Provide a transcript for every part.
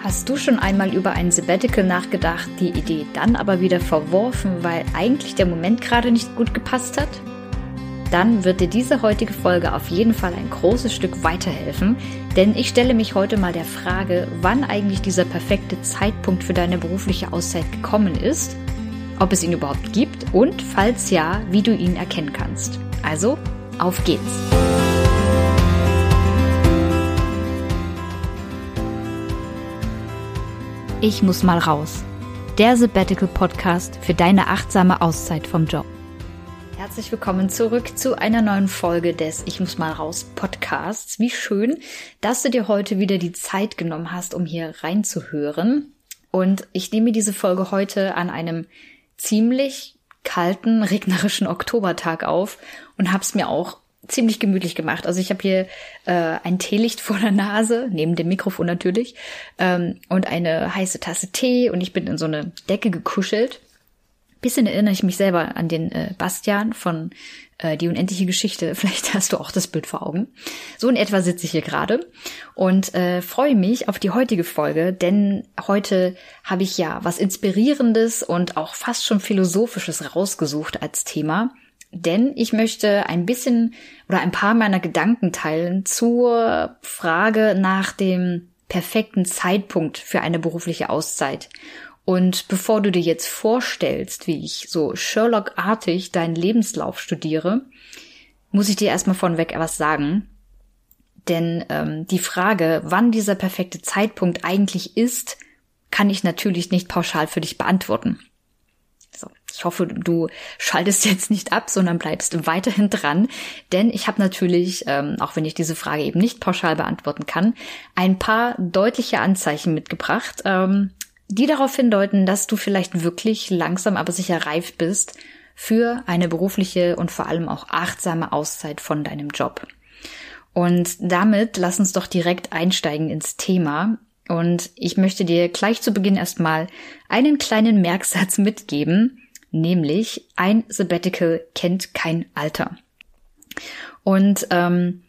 Hast du schon einmal über ein Sabbatical nachgedacht, die Idee dann aber wieder verworfen, weil eigentlich der Moment gerade nicht gut gepasst hat? Dann wird dir diese heutige Folge auf jeden Fall ein großes Stück weiterhelfen, denn ich stelle mich heute mal der Frage, wann eigentlich dieser perfekte Zeitpunkt für deine berufliche Auszeit gekommen ist, ob es ihn überhaupt gibt und falls ja, wie du ihn erkennen kannst. Also, auf geht's! Ich muss mal raus. Der Sabbatical Podcast für deine achtsame Auszeit vom Job. Herzlich willkommen zurück zu einer neuen Folge des Ich muss mal raus Podcasts. Wie schön, dass du dir heute wieder die Zeit genommen hast, um hier reinzuhören. Und ich nehme diese Folge heute an einem ziemlich kalten, regnerischen Oktobertag auf und habe es mir auch ziemlich gemütlich gemacht. Also ich habe hier äh, ein Teelicht vor der Nase, neben dem Mikrofon natürlich, ähm, und eine heiße Tasse Tee und ich bin in so eine Decke gekuschelt. Bisschen erinnere ich mich selber an den äh, Bastian von äh, Die unendliche Geschichte. Vielleicht hast du auch das Bild vor Augen. So in etwa sitze ich hier gerade und äh, freue mich auf die heutige Folge, denn heute habe ich ja was Inspirierendes und auch fast schon Philosophisches rausgesucht als Thema denn ich möchte ein bisschen oder ein paar meiner Gedanken teilen zur Frage nach dem perfekten Zeitpunkt für eine berufliche Auszeit. Und bevor du dir jetzt vorstellst, wie ich so Sherlock-artig deinen Lebenslauf studiere, muss ich dir erstmal vorneweg etwas sagen. Denn ähm, die Frage, wann dieser perfekte Zeitpunkt eigentlich ist, kann ich natürlich nicht pauschal für dich beantworten. Ich hoffe, du schaltest jetzt nicht ab, sondern bleibst weiterhin dran, denn ich habe natürlich, ähm, auch wenn ich diese Frage eben nicht pauschal beantworten kann, ein paar deutliche Anzeichen mitgebracht, ähm, die darauf hindeuten, dass du vielleicht wirklich langsam aber sicher reif bist für eine berufliche und vor allem auch achtsame Auszeit von deinem Job. Und damit lass uns doch direkt einsteigen ins Thema. Und ich möchte dir gleich zu Beginn erstmal einen kleinen Merksatz mitgeben, nämlich ein Sabbatical kennt kein Alter. Und ähm,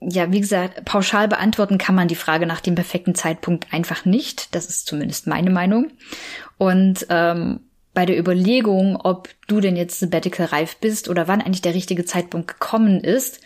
ja, wie gesagt, pauschal beantworten kann man die Frage nach dem perfekten Zeitpunkt einfach nicht. Das ist zumindest meine Meinung. Und ähm, bei der Überlegung, ob du denn jetzt Sabbatical reif bist oder wann eigentlich der richtige Zeitpunkt gekommen ist,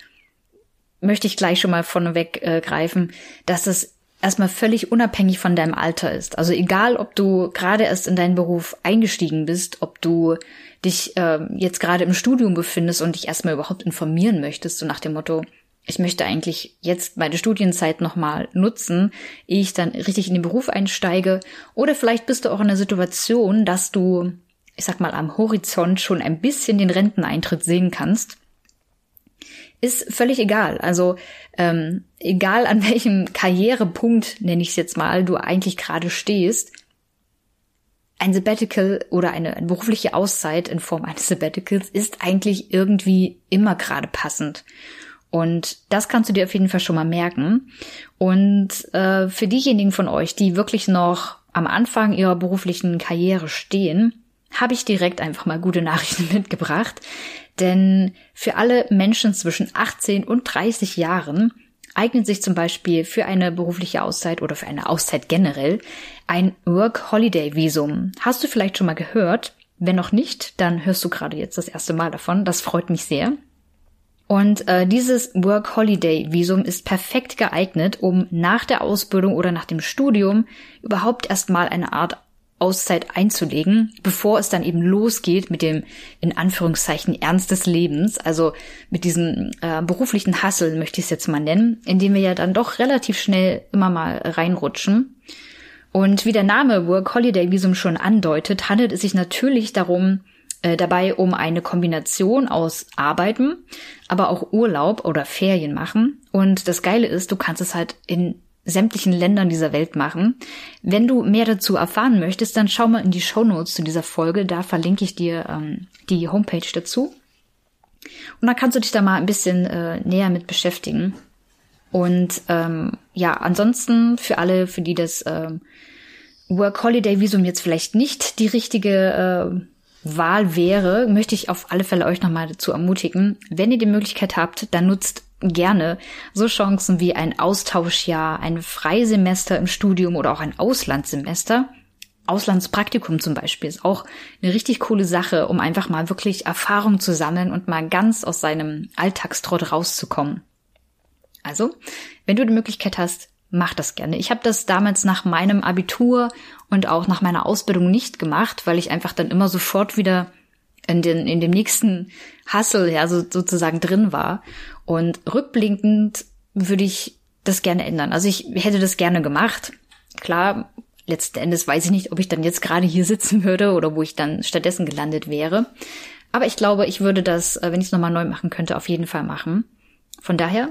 möchte ich gleich schon mal vorneweg äh, greifen, dass es erstmal völlig unabhängig von deinem Alter ist. Also egal, ob du gerade erst in deinen Beruf eingestiegen bist, ob du dich äh, jetzt gerade im Studium befindest und dich erstmal überhaupt informieren möchtest, so nach dem Motto, ich möchte eigentlich jetzt meine Studienzeit nochmal nutzen, ehe ich dann richtig in den Beruf einsteige. Oder vielleicht bist du auch in der Situation, dass du, ich sag mal, am Horizont schon ein bisschen den Renteneintritt sehen kannst ist völlig egal. Also ähm, egal an welchem Karrierepunkt, nenne ich es jetzt mal, du eigentlich gerade stehst, ein Sabbatical oder eine, eine, berufliche Auszeit in Form eines Sabbaticals ist eigentlich irgendwie immer gerade passend. Und das kannst du dir auf jeden Fall schon mal merken. Und äh, für diejenigen von euch, die wirklich noch am Anfang ihrer beruflichen Karriere stehen, habe ich direkt einfach mal gute Nachrichten mitgebracht. Denn für alle Menschen zwischen 18 und 30 Jahren eignet sich zum Beispiel für eine berufliche Auszeit oder für eine Auszeit generell ein Work-Holiday-Visum. Hast du vielleicht schon mal gehört? Wenn noch nicht, dann hörst du gerade jetzt das erste Mal davon. Das freut mich sehr. Und äh, dieses Work-Holiday-Visum ist perfekt geeignet, um nach der Ausbildung oder nach dem Studium überhaupt erstmal eine Art Auszeit einzulegen, bevor es dann eben losgeht mit dem in Anführungszeichen Ernst des Lebens, also mit diesem äh, beruflichen Hassel möchte ich es jetzt mal nennen, in dem wir ja dann doch relativ schnell immer mal reinrutschen. Und wie der Name Work Holiday Visum schon andeutet, handelt es sich natürlich darum, äh, dabei um eine Kombination aus Arbeiten, aber auch Urlaub oder Ferien machen. Und das Geile ist, du kannst es halt in sämtlichen Ländern dieser Welt machen. Wenn du mehr dazu erfahren möchtest, dann schau mal in die Show Notes zu dieser Folge. Da verlinke ich dir ähm, die Homepage dazu. Und dann kannst du dich da mal ein bisschen äh, näher mit beschäftigen. Und ähm, ja, ansonsten für alle, für die das ähm, Work Holiday Visum jetzt vielleicht nicht die richtige äh, Wahl wäre, möchte ich auf alle Fälle euch nochmal dazu ermutigen, wenn ihr die Möglichkeit habt, dann nutzt gerne so Chancen wie ein Austauschjahr, ein Freisemester im Studium oder auch ein Auslandssemester. Auslandspraktikum zum Beispiel ist auch eine richtig coole Sache, um einfach mal wirklich Erfahrung zu sammeln und mal ganz aus seinem Alltagstrott rauszukommen. Also, wenn du die Möglichkeit hast, mach das gerne. Ich habe das damals nach meinem Abitur und auch nach meiner Ausbildung nicht gemacht, weil ich einfach dann immer sofort wieder in, den, in dem nächsten Hustle ja so, sozusagen drin war. Und rückblickend würde ich das gerne ändern. Also ich hätte das gerne gemacht. Klar, letzten Endes weiß ich nicht, ob ich dann jetzt gerade hier sitzen würde oder wo ich dann stattdessen gelandet wäre. Aber ich glaube, ich würde das, äh, wenn ich es nochmal neu machen könnte, auf jeden Fall machen. Von daher,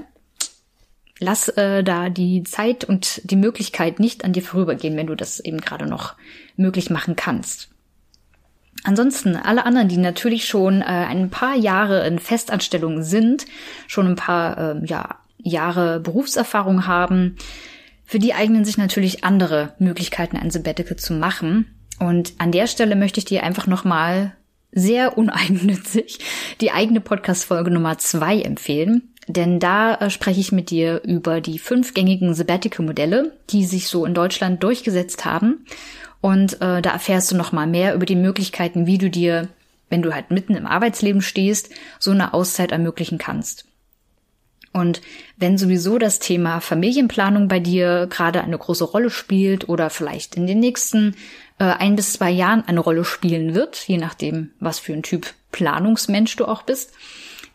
lass äh, da die Zeit und die Möglichkeit nicht an dir vorübergehen, wenn du das eben gerade noch möglich machen kannst. Ansonsten alle anderen, die natürlich schon äh, ein paar Jahre in Festanstellung sind, schon ein paar äh, ja, Jahre Berufserfahrung haben, für die eignen sich natürlich andere Möglichkeiten, ein Sabbatical zu machen. Und an der Stelle möchte ich dir einfach nochmal sehr uneigennützig die eigene Podcast-Folge Nummer zwei empfehlen. Denn da äh, spreche ich mit dir über die fünf gängigen Sabbatical-Modelle, die sich so in Deutschland durchgesetzt haben und äh, da erfährst du noch mal mehr über die Möglichkeiten, wie du dir, wenn du halt mitten im Arbeitsleben stehst, so eine Auszeit ermöglichen kannst. Und wenn sowieso das Thema Familienplanung bei dir gerade eine große Rolle spielt oder vielleicht in den nächsten äh, ein bis zwei Jahren eine Rolle spielen wird, je nachdem, was für ein Typ Planungsmensch du auch bist,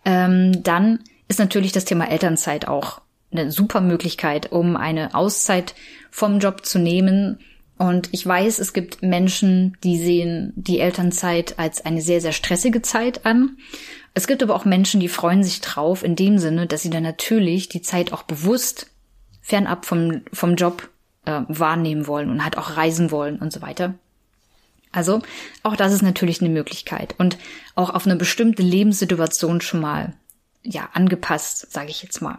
ähm, dann ist natürlich das Thema Elternzeit auch eine super Möglichkeit, um eine Auszeit vom Job zu nehmen und ich weiß, es gibt Menschen, die sehen die Elternzeit als eine sehr, sehr stressige Zeit an. Es gibt aber auch Menschen, die freuen sich drauf in dem Sinne, dass sie dann natürlich die Zeit auch bewusst fernab vom, vom Job äh, wahrnehmen wollen und halt auch reisen wollen und so weiter. Also auch das ist natürlich eine Möglichkeit und auch auf eine bestimmte Lebenssituation schon mal ja angepasst, sage ich jetzt mal.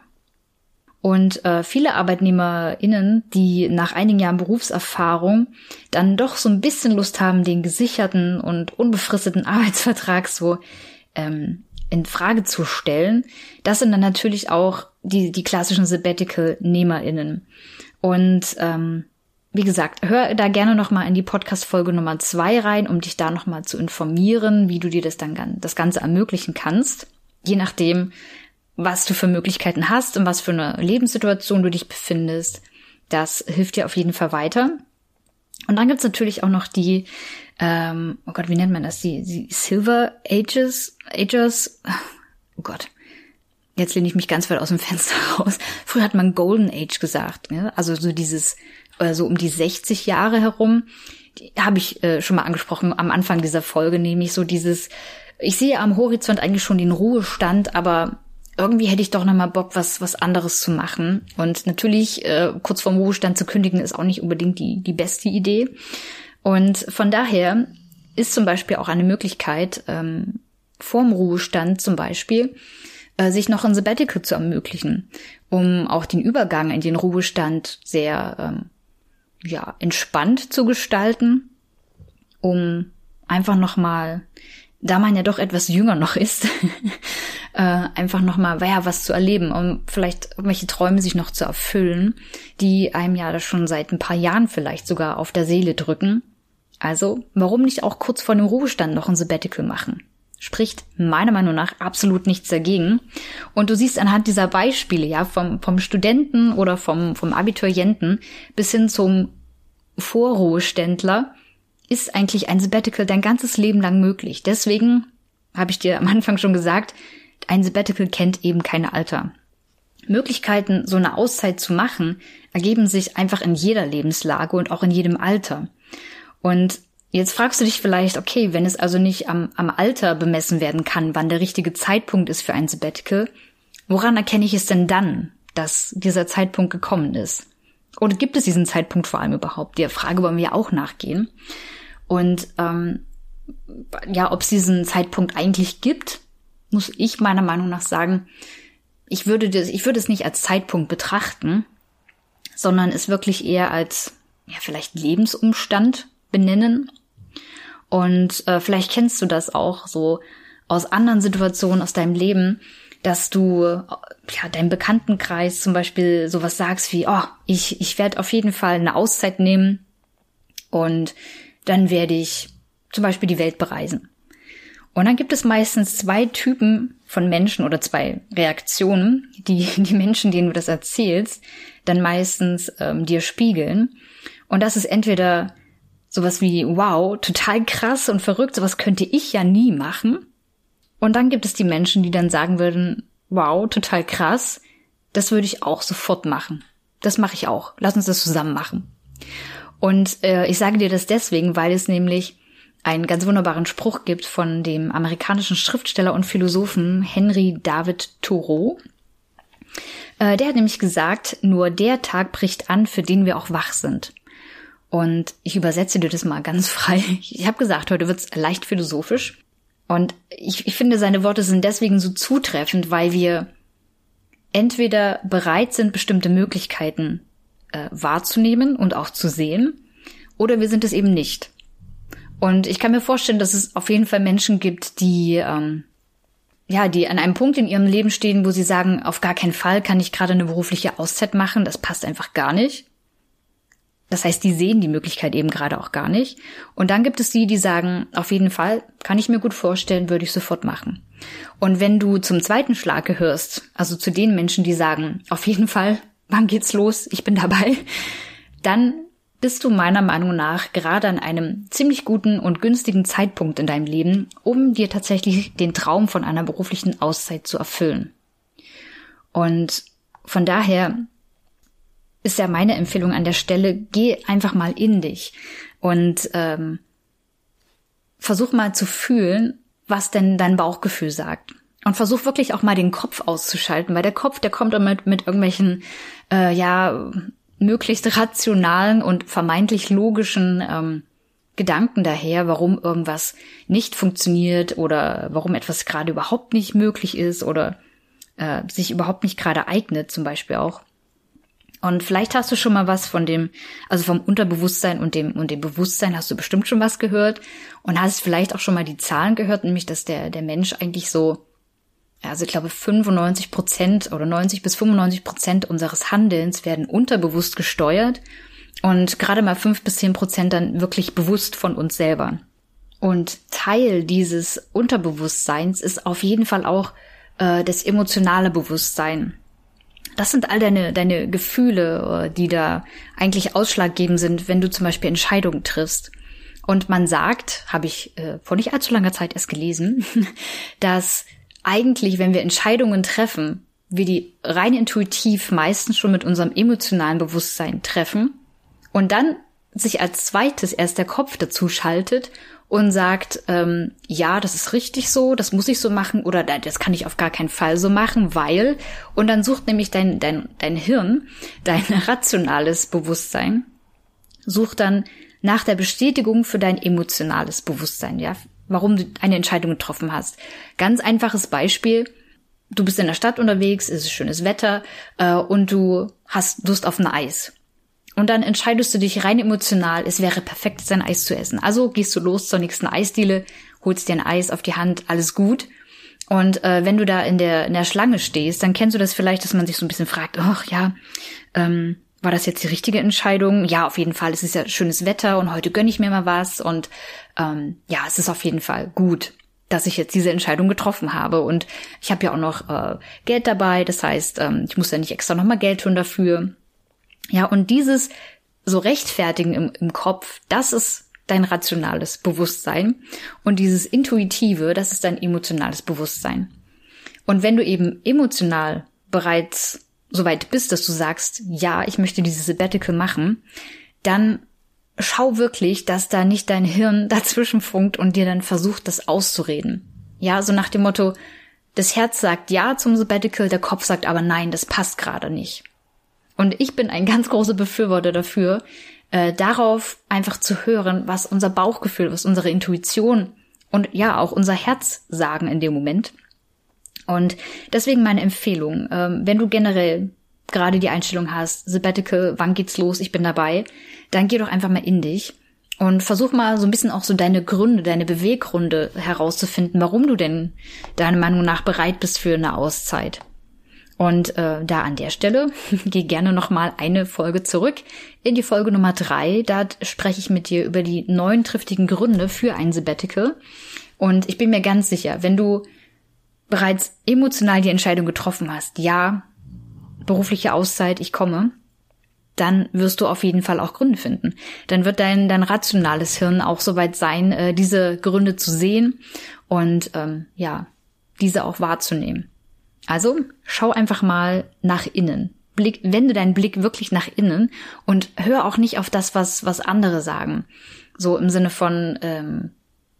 Und äh, viele ArbeitnehmerInnen, die nach einigen Jahren Berufserfahrung dann doch so ein bisschen Lust haben, den gesicherten und unbefristeten Arbeitsvertrag so ähm, in Frage zu stellen, das sind dann natürlich auch die, die klassischen Sabbatical-NehmerInnen. Und ähm, wie gesagt, hör da gerne nochmal in die Podcast-Folge Nummer zwei rein, um dich da nochmal zu informieren, wie du dir das dann das Ganze ermöglichen kannst. Je nachdem, was du für Möglichkeiten hast und was für eine Lebenssituation du dich befindest. Das hilft dir auf jeden Fall weiter. Und dann gibt's natürlich auch noch die, ähm, oh Gott, wie nennt man das? Die, die Silver Ages, Ages, oh Gott. Jetzt lehne ich mich ganz weit aus dem Fenster raus. Früher hat man Golden Age gesagt, ne? also so dieses, äh, so um die 60 Jahre herum. Die habe ich äh, schon mal angesprochen am Anfang dieser Folge, nämlich so dieses, ich sehe am Horizont eigentlich schon den Ruhestand, aber irgendwie hätte ich doch noch mal Bock, was was anderes zu machen. Und natürlich äh, kurz vorm Ruhestand zu kündigen ist auch nicht unbedingt die die beste Idee. Und von daher ist zum Beispiel auch eine Möglichkeit ähm, vorm Ruhestand zum Beispiel äh, sich noch ein Sabbatical zu ermöglichen, um auch den Übergang in den Ruhestand sehr ähm, ja entspannt zu gestalten, um einfach noch mal da man ja doch etwas jünger noch ist, äh, einfach nochmal, ja, was zu erleben, um vielleicht irgendwelche Träume sich noch zu erfüllen, die einem ja schon seit ein paar Jahren vielleicht sogar auf der Seele drücken. Also, warum nicht auch kurz vor dem Ruhestand noch ein Sabbatical machen? Spricht meiner Meinung nach absolut nichts dagegen. Und du siehst anhand dieser Beispiele, ja, vom, vom Studenten oder vom, vom Abiturienten bis hin zum Vorruheständler, ist eigentlich ein Sabbatical dein ganzes Leben lang möglich. Deswegen habe ich dir am Anfang schon gesagt, ein Sabbatical kennt eben keine Alter. Möglichkeiten, so eine Auszeit zu machen, ergeben sich einfach in jeder Lebenslage und auch in jedem Alter. Und jetzt fragst du dich vielleicht, okay, wenn es also nicht am, am Alter bemessen werden kann, wann der richtige Zeitpunkt ist für ein Sabbatical, woran erkenne ich es denn dann, dass dieser Zeitpunkt gekommen ist? Oder gibt es diesen Zeitpunkt vor allem überhaupt? Der Frage wollen wir auch nachgehen. Und ähm, ja, ob es diesen Zeitpunkt eigentlich gibt, muss ich meiner Meinung nach sagen, ich würde das, ich würde es nicht als Zeitpunkt betrachten, sondern es wirklich eher als ja vielleicht Lebensumstand benennen. Und äh, vielleicht kennst du das auch so aus anderen Situationen aus deinem Leben, dass du ja deinem Bekanntenkreis zum Beispiel sowas sagst wie, oh, ich, ich werde auf jeden Fall eine Auszeit nehmen und dann werde ich zum Beispiel die Welt bereisen. Und dann gibt es meistens zwei Typen von Menschen oder zwei Reaktionen, die die Menschen, denen du das erzählst, dann meistens ähm, dir spiegeln. Und das ist entweder sowas wie, wow, total krass und verrückt, sowas könnte ich ja nie machen. Und dann gibt es die Menschen, die dann sagen würden, wow, total krass, das würde ich auch sofort machen. Das mache ich auch. Lass uns das zusammen machen. Und äh, ich sage dir das deswegen, weil es nämlich einen ganz wunderbaren Spruch gibt von dem amerikanischen Schriftsteller und Philosophen Henry David Thoreau. Äh, der hat nämlich gesagt, nur der Tag bricht an, für den wir auch wach sind. Und ich übersetze dir das mal ganz frei. Ich habe gesagt, heute wird's leicht philosophisch. Und ich, ich finde, seine Worte sind deswegen so zutreffend, weil wir entweder bereit sind, bestimmte Möglichkeiten äh, wahrzunehmen und auch zu sehen, oder wir sind es eben nicht. Und ich kann mir vorstellen, dass es auf jeden Fall Menschen gibt, die ähm, ja, die an einem Punkt in ihrem Leben stehen, wo sie sagen, auf gar keinen Fall kann ich gerade eine berufliche Auszeit machen, das passt einfach gar nicht. Das heißt, die sehen die Möglichkeit eben gerade auch gar nicht. Und dann gibt es die, die sagen, auf jeden Fall, kann ich mir gut vorstellen, würde ich sofort machen. Und wenn du zum zweiten Schlag gehörst, also zu den Menschen, die sagen, auf jeden Fall, wann geht's los, ich bin dabei, dann bist du meiner Meinung nach gerade an einem ziemlich guten und günstigen Zeitpunkt in deinem Leben, um dir tatsächlich den Traum von einer beruflichen Auszeit zu erfüllen. Und von daher ist ja meine Empfehlung an der Stelle, geh einfach mal in dich und ähm, versuch mal zu fühlen, was denn dein Bauchgefühl sagt. Und versuch wirklich auch mal den Kopf auszuschalten, weil der Kopf, der kommt damit mit irgendwelchen, äh, ja, möglichst rationalen und vermeintlich logischen ähm, Gedanken daher, warum irgendwas nicht funktioniert oder warum etwas gerade überhaupt nicht möglich ist oder äh, sich überhaupt nicht gerade eignet, zum Beispiel auch. Und vielleicht hast du schon mal was von dem, also vom Unterbewusstsein und dem, und dem Bewusstsein hast du bestimmt schon was gehört und hast vielleicht auch schon mal die Zahlen gehört, nämlich, dass der, der Mensch eigentlich so also ich glaube 95 Prozent oder 90 bis 95 Prozent unseres Handelns werden unterbewusst gesteuert und gerade mal fünf bis zehn Prozent dann wirklich bewusst von uns selber. Und Teil dieses Unterbewusstseins ist auf jeden Fall auch äh, das emotionale Bewusstsein. Das sind all deine, deine Gefühle, äh, die da eigentlich ausschlaggebend sind, wenn du zum Beispiel Entscheidungen triffst. Und man sagt, habe ich äh, vor nicht allzu langer Zeit erst gelesen, dass eigentlich, wenn wir Entscheidungen treffen, wir die rein intuitiv meistens schon mit unserem emotionalen Bewusstsein treffen und dann sich als zweites erst der Kopf dazu schaltet und sagt, ähm, ja, das ist richtig so, das muss ich so machen oder das kann ich auf gar keinen Fall so machen, weil und dann sucht nämlich dein dein dein Hirn, dein rationales Bewusstsein sucht dann nach der Bestätigung für dein emotionales Bewusstsein, ja, warum du eine Entscheidung getroffen hast. Ganz einfaches Beispiel. Du bist in der Stadt unterwegs, es ist schönes Wetter äh, und du hast Lust auf ein Eis. Und dann entscheidest du dich rein emotional, es wäre perfekt, sein Eis zu essen. Also gehst du los zur nächsten Eisdiele, holst dir ein Eis auf die Hand, alles gut. Und äh, wenn du da in der, in der Schlange stehst, dann kennst du das vielleicht, dass man sich so ein bisschen fragt, ach ja, ähm, war das jetzt die richtige Entscheidung? Ja, auf jeden Fall. Es ist ja schönes Wetter und heute gönne ich mir mal was. Und ähm, ja, es ist auf jeden Fall gut, dass ich jetzt diese Entscheidung getroffen habe. Und ich habe ja auch noch äh, Geld dabei. Das heißt, ähm, ich muss ja nicht extra nochmal Geld tun dafür. Ja, und dieses so rechtfertigen im, im Kopf, das ist dein rationales Bewusstsein. Und dieses intuitive, das ist dein emotionales Bewusstsein. Und wenn du eben emotional bereits so weit bist, dass du sagst, ja, ich möchte dieses Sabbatical machen, dann schau wirklich, dass da nicht dein Hirn dazwischen funkt und dir dann versucht, das auszureden. Ja, so nach dem Motto, das Herz sagt ja zum Sabbatical, der Kopf sagt aber nein, das passt gerade nicht. Und ich bin ein ganz großer Befürworter dafür, äh, darauf einfach zu hören, was unser Bauchgefühl, was unsere Intuition und ja auch unser Herz sagen in dem Moment. Und deswegen meine Empfehlung, ähm, wenn du generell gerade die Einstellung hast, Sabbatical, wann geht's los, ich bin dabei, dann geh doch einfach mal in dich Und versuch mal so ein bisschen auch so deine Gründe, deine Beweggründe herauszufinden, warum du denn deiner Meinung nach bereit bist für eine Auszeit. Und äh, da an der Stelle geh gerne noch mal eine Folge zurück in die Folge Nummer drei. Da spreche ich mit dir über die neun triftigen Gründe für ein Sabbatical. Und ich bin mir ganz sicher, wenn du bereits emotional die Entscheidung getroffen hast, ja, berufliche Auszeit, ich komme, dann wirst du auf jeden Fall auch Gründe finden. Dann wird dein, dein rationales Hirn auch soweit sein, äh, diese Gründe zu sehen und ähm, ja, diese auch wahrzunehmen. Also schau einfach mal nach innen. Blick, wende deinen Blick wirklich nach innen und hör auch nicht auf das, was, was andere sagen. So im Sinne von, ähm,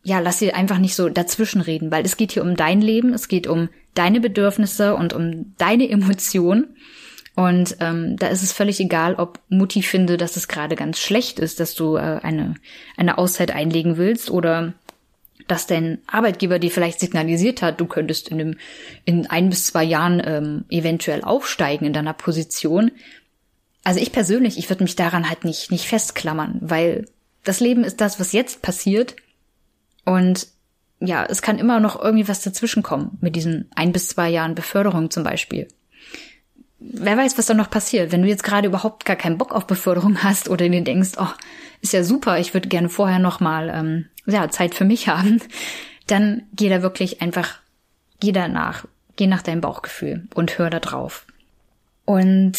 ja, lass sie einfach nicht so dazwischenreden, weil es geht hier um dein Leben, es geht um deine Bedürfnisse und um deine Emotionen. Und ähm, da ist es völlig egal, ob Mutti finde, dass es gerade ganz schlecht ist, dass du äh, eine, eine Auszeit einlegen willst oder dass dein Arbeitgeber dir vielleicht signalisiert hat, du könntest in, dem, in ein bis zwei Jahren ähm, eventuell aufsteigen in deiner Position. Also ich persönlich, ich würde mich daran halt nicht, nicht festklammern, weil das Leben ist das, was jetzt passiert. Und ja, es kann immer noch irgendwie was dazwischenkommen mit diesen ein bis zwei Jahren Beförderung zum Beispiel. Wer weiß, was da noch passiert, wenn du jetzt gerade überhaupt gar keinen Bock auf Beförderung hast oder dir denkst, oh, ist ja super, ich würde gerne vorher noch mal ähm, ja, Zeit für mich haben, dann geh da wirklich einfach, geh danach, geh nach deinem Bauchgefühl und hör da drauf. Und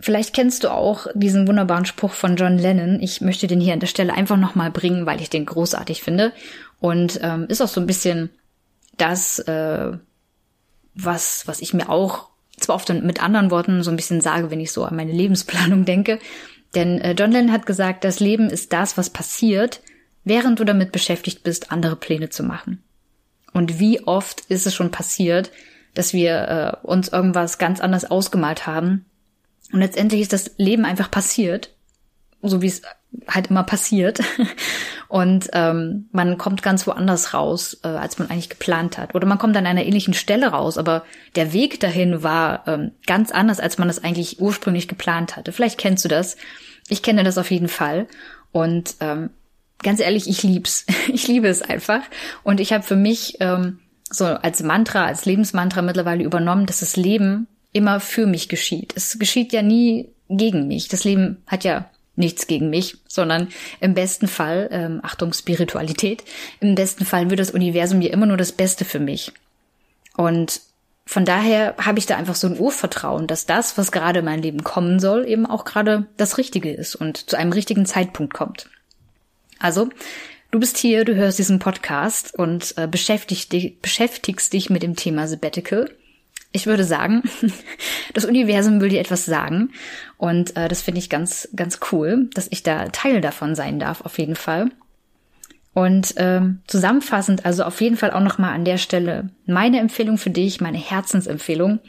vielleicht kennst du auch diesen wunderbaren Spruch von John Lennon. Ich möchte den hier an der Stelle einfach nochmal bringen, weil ich den großartig finde. Und ähm, ist auch so ein bisschen das, äh, was, was ich mir auch zwar oft mit anderen Worten so ein bisschen sage, wenn ich so an meine Lebensplanung denke. Denn äh, John Lennon hat gesagt, das Leben ist das, was passiert, während du damit beschäftigt bist, andere Pläne zu machen. Und wie oft ist es schon passiert, dass wir äh, uns irgendwas ganz anders ausgemalt haben und letztendlich ist das Leben einfach passiert, so wie es halt immer passiert. Und ähm, man kommt ganz woanders raus, äh, als man eigentlich geplant hat. Oder man kommt an einer ähnlichen Stelle raus, aber der Weg dahin war ähm, ganz anders, als man das eigentlich ursprünglich geplant hatte. Vielleicht kennst du das. Ich kenne das auf jeden Fall. Und ähm, ganz ehrlich, ich lieb's. Ich liebe es einfach. Und ich habe für mich ähm, so als Mantra, als Lebensmantra mittlerweile übernommen, dass das Leben immer für mich geschieht. Es geschieht ja nie gegen mich. Das Leben hat ja nichts gegen mich, sondern im besten Fall, ähm, Achtung, Spiritualität, im besten Fall wird das Universum ja immer nur das Beste für mich. Und von daher habe ich da einfach so ein Urvertrauen, dass das, was gerade in mein Leben kommen soll, eben auch gerade das Richtige ist und zu einem richtigen Zeitpunkt kommt. Also, du bist hier, du hörst diesen Podcast und äh, beschäftigst, dich, beschäftigst dich mit dem Thema Sabbatical. Ich würde sagen, das Universum will dir etwas sagen und äh, das finde ich ganz, ganz cool, dass ich da Teil davon sein darf, auf jeden Fall. Und ähm, zusammenfassend, also auf jeden Fall auch nochmal an der Stelle meine Empfehlung für dich, meine Herzensempfehlung.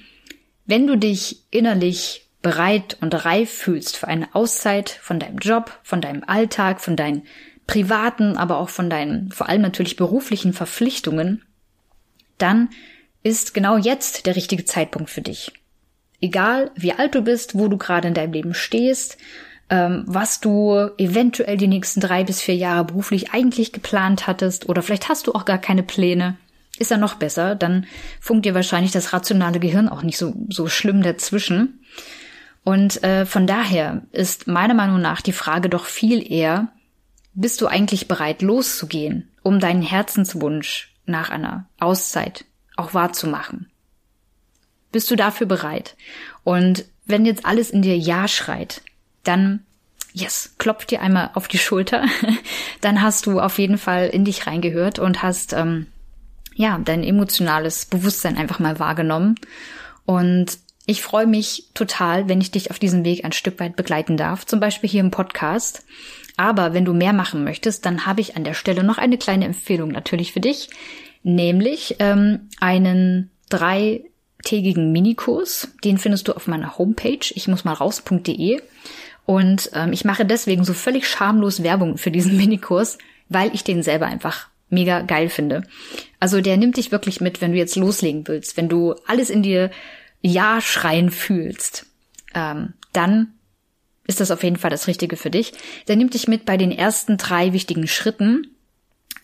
Wenn du dich innerlich bereit und reif fühlst für eine Auszeit von deinem Job, von deinem Alltag, von deinen privaten, aber auch von deinen vor allem natürlich beruflichen Verpflichtungen, dann ist genau jetzt der richtige Zeitpunkt für dich. Egal wie alt du bist, wo du gerade in deinem Leben stehst, ähm, was du eventuell die nächsten drei bis vier Jahre beruflich eigentlich geplant hattest oder vielleicht hast du auch gar keine Pläne, ist ja noch besser, dann funkt dir wahrscheinlich das rationale Gehirn auch nicht so, so schlimm dazwischen. Und äh, von daher ist meiner Meinung nach die Frage doch viel eher, bist du eigentlich bereit loszugehen, um deinen Herzenswunsch nach einer Auszeit auch wahrzumachen? Bist du dafür bereit? Und wenn jetzt alles in dir Ja schreit, dann yes, klopf dir einmal auf die Schulter, dann hast du auf jeden Fall in dich reingehört und hast ähm, ja dein emotionales Bewusstsein einfach mal wahrgenommen. Und ich freue mich total, wenn ich dich auf diesem Weg ein Stück weit begleiten darf, zum Beispiel hier im Podcast. Aber wenn du mehr machen möchtest, dann habe ich an der Stelle noch eine kleine Empfehlung natürlich für dich, nämlich ähm, einen dreitägigen Minikurs. Den findest du auf meiner Homepage, ich muss mal raus.de. Und ähm, ich mache deswegen so völlig schamlos Werbung für diesen Minikurs, weil ich den selber einfach mega geil finde. Also der nimmt dich wirklich mit, wenn du jetzt loslegen willst, wenn du alles in dir Ja schreien fühlst, ähm, dann ist das auf jeden Fall das Richtige für dich. Der nimmt dich mit bei den ersten drei wichtigen Schritten,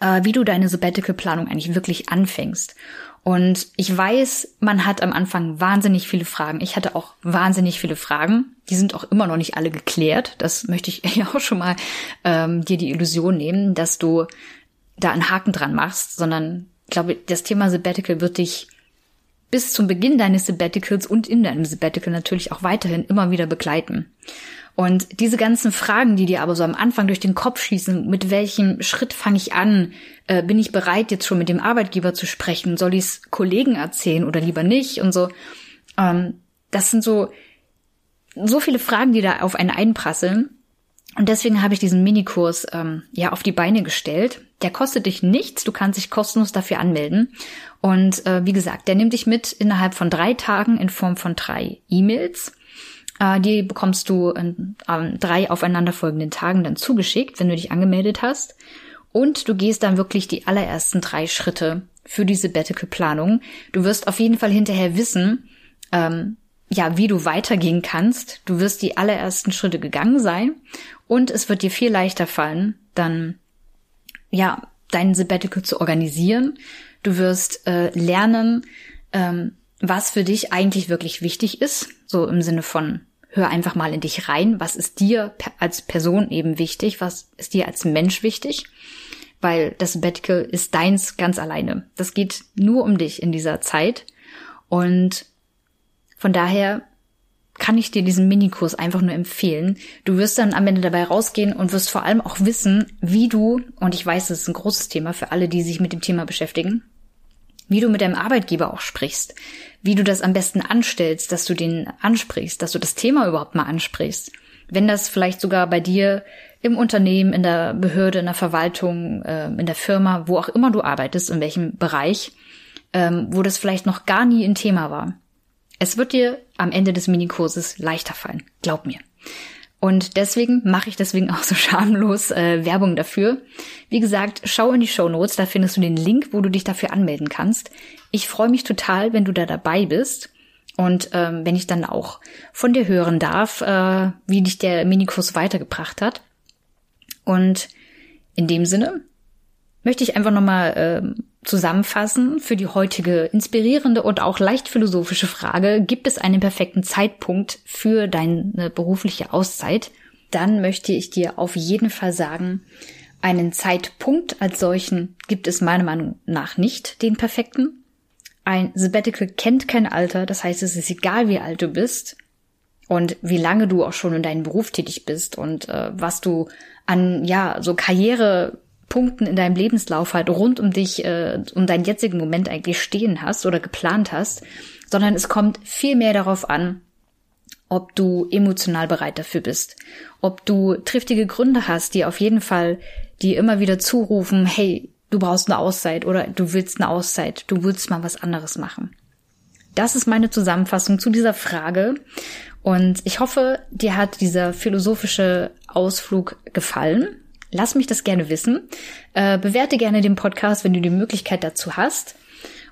äh, wie du deine Sabbatical-Planung eigentlich wirklich anfängst. Und ich weiß, man hat am Anfang wahnsinnig viele Fragen. Ich hatte auch wahnsinnig viele Fragen. Die sind auch immer noch nicht alle geklärt. Das möchte ich ja auch schon mal ähm, dir die Illusion nehmen, dass du da einen Haken dran machst, sondern ich glaube, das Thema Sabbatical wird dich bis zum Beginn deines Sabbaticals und in deinem Sabbatical natürlich auch weiterhin immer wieder begleiten. Und diese ganzen Fragen, die dir aber so am Anfang durch den Kopf schießen, mit welchem Schritt fange ich an? Äh, bin ich bereit, jetzt schon mit dem Arbeitgeber zu sprechen? Soll ich es Kollegen erzählen oder lieber nicht? Und so. Ähm, das sind so, so viele Fragen, die da auf einen einprasseln. Und deswegen habe ich diesen Minikurs ähm, ja auf die Beine gestellt. Der kostet dich nichts, du kannst dich kostenlos dafür anmelden. Und äh, wie gesagt, der nimmt dich mit innerhalb von drei Tagen in Form von drei E-Mails. Äh, die bekommst du an drei aufeinanderfolgenden Tagen dann zugeschickt, wenn du dich angemeldet hast. Und du gehst dann wirklich die allerersten drei Schritte für diese Sabbatical-Planung. Du wirst auf jeden Fall hinterher wissen, ähm, ja, wie du weitergehen kannst. Du wirst die allerersten Schritte gegangen sein und es wird dir viel leichter fallen, dann, ja, deinen Sabbatical zu organisieren. Du wirst äh, lernen, ähm, was für dich eigentlich wirklich wichtig ist, so im Sinne von hör einfach mal in dich rein, was ist dir als Person eben wichtig, was ist dir als Mensch wichtig, weil das Sabbatical ist deins ganz alleine. Das geht nur um dich in dieser Zeit und von daher kann ich dir diesen Minikurs einfach nur empfehlen. Du wirst dann am Ende dabei rausgehen und wirst vor allem auch wissen, wie du, und ich weiß, das ist ein großes Thema für alle, die sich mit dem Thema beschäftigen, wie du mit deinem Arbeitgeber auch sprichst, wie du das am besten anstellst, dass du den ansprichst, dass du das Thema überhaupt mal ansprichst. Wenn das vielleicht sogar bei dir im Unternehmen, in der Behörde, in der Verwaltung, äh, in der Firma, wo auch immer du arbeitest, in welchem Bereich, ähm, wo das vielleicht noch gar nie ein Thema war. Es wird dir am Ende des Minikurses leichter fallen, glaub mir. Und deswegen mache ich deswegen auch so schamlos äh, Werbung dafür. Wie gesagt, schau in die Show Notes, da findest du den Link, wo du dich dafür anmelden kannst. Ich freue mich total, wenn du da dabei bist und ähm, wenn ich dann auch von dir hören darf, äh, wie dich der Minikurs weitergebracht hat. Und in dem Sinne möchte ich einfach nochmal äh, zusammenfassen für die heutige inspirierende und auch leicht philosophische Frage, gibt es einen perfekten Zeitpunkt für deine berufliche Auszeit? Dann möchte ich dir auf jeden Fall sagen, einen Zeitpunkt als solchen gibt es meiner Meinung nach nicht, den perfekten. Ein Sabbatical kennt kein Alter, das heißt, es ist egal, wie alt du bist und wie lange du auch schon in deinem Beruf tätig bist und äh, was du an ja so Karriere Punkten in deinem Lebenslauf halt rund um dich, äh, um deinen jetzigen Moment eigentlich stehen hast oder geplant hast, sondern es kommt viel mehr darauf an, ob du emotional bereit dafür bist, ob du triftige Gründe hast, die auf jeden Fall dir immer wieder zurufen, hey, du brauchst eine Auszeit oder du willst eine Auszeit, du willst mal was anderes machen. Das ist meine Zusammenfassung zu dieser Frage und ich hoffe, dir hat dieser philosophische Ausflug gefallen. Lass mich das gerne wissen. Äh, bewerte gerne den Podcast, wenn du die Möglichkeit dazu hast.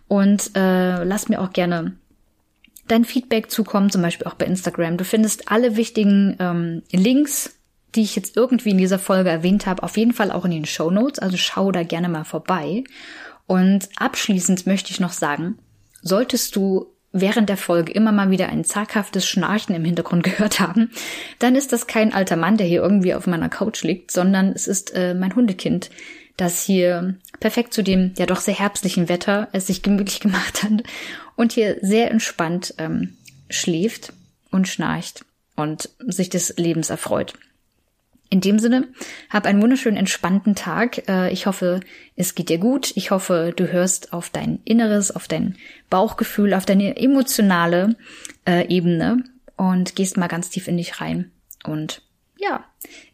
Und äh, lass mir auch gerne dein Feedback zukommen, zum Beispiel auch bei Instagram. Du findest alle wichtigen ähm, Links, die ich jetzt irgendwie in dieser Folge erwähnt habe, auf jeden Fall auch in den Show Notes. Also schau da gerne mal vorbei. Und abschließend möchte ich noch sagen, solltest du während der Folge immer mal wieder ein zaghaftes Schnarchen im Hintergrund gehört haben, dann ist das kein alter Mann, der hier irgendwie auf meiner Couch liegt, sondern es ist äh, mein Hundekind, das hier perfekt zu dem ja doch sehr herbstlichen Wetter es sich gemütlich gemacht hat und hier sehr entspannt ähm, schläft und schnarcht und sich des Lebens erfreut. In dem Sinne, hab einen wunderschönen entspannten Tag. Äh, ich hoffe, es geht dir gut. Ich hoffe, du hörst auf dein Inneres, auf dein Bauchgefühl, auf deine emotionale äh, Ebene und gehst mal ganz tief in dich rein. Und ja,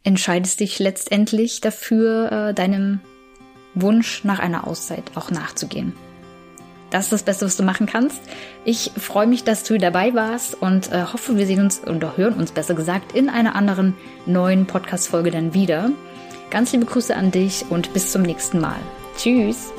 entscheidest dich letztendlich dafür, äh, deinem Wunsch nach einer Auszeit auch nachzugehen. Das ist das Beste, was du machen kannst. Ich freue mich, dass du dabei warst und äh, hoffe, wir sehen uns oder hören uns besser gesagt in einer anderen neuen Podcast-Folge dann wieder. Ganz liebe Grüße an dich und bis zum nächsten Mal. Tschüss!